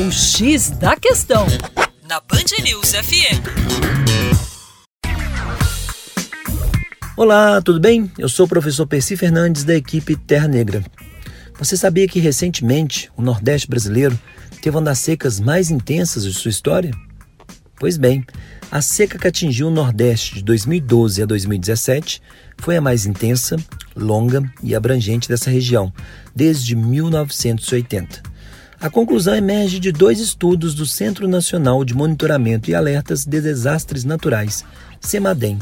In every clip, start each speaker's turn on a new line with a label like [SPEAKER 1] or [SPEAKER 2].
[SPEAKER 1] O X da Questão, na Band News FM.
[SPEAKER 2] Olá, tudo bem? Eu sou o professor Percy Fernandes, da equipe Terra Negra. Você sabia que recentemente o Nordeste brasileiro teve uma das secas mais intensas de sua história? Pois bem, a seca que atingiu o Nordeste de 2012 a 2017 foi a mais intensa, longa e abrangente dessa região desde 1980. A conclusão emerge de dois estudos do Centro Nacional de Monitoramento e Alertas de Desastres Naturais, CEMADEM,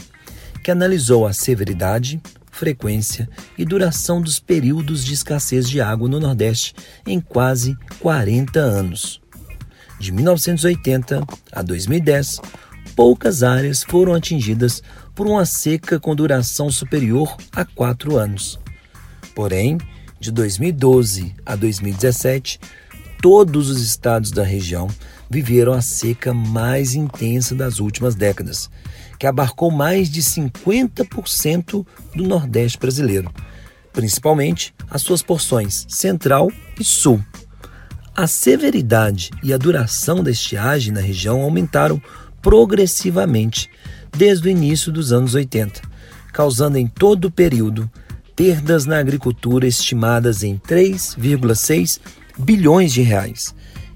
[SPEAKER 2] que analisou a severidade, frequência e duração dos períodos de escassez de água no Nordeste em quase 40 anos. De 1980 a 2010, poucas áreas foram atingidas por uma seca com duração superior a quatro anos. Porém, de 2012 a 2017, todos os estados da região viveram a seca mais intensa das últimas décadas, que abarcou mais de 50% do Nordeste brasileiro, principalmente as suas porções central e sul. A severidade e a duração da estiagem na região aumentaram progressivamente desde o início dos anos 80, causando em todo o período perdas na agricultura estimadas em 3,6 bilhões de reais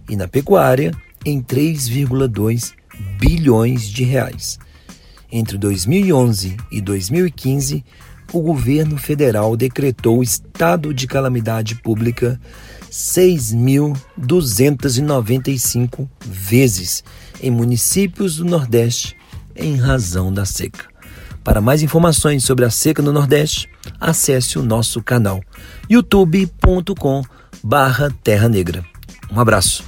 [SPEAKER 2] e na pecuária em 3,2 bilhões de reais. Entre 2011 e 2015, o governo federal decretou estado de calamidade pública 6.295 vezes em municípios do Nordeste em razão da seca. Para mais informações sobre a seca no Nordeste, acesse o nosso canal youtube.com/terra negra. Um abraço.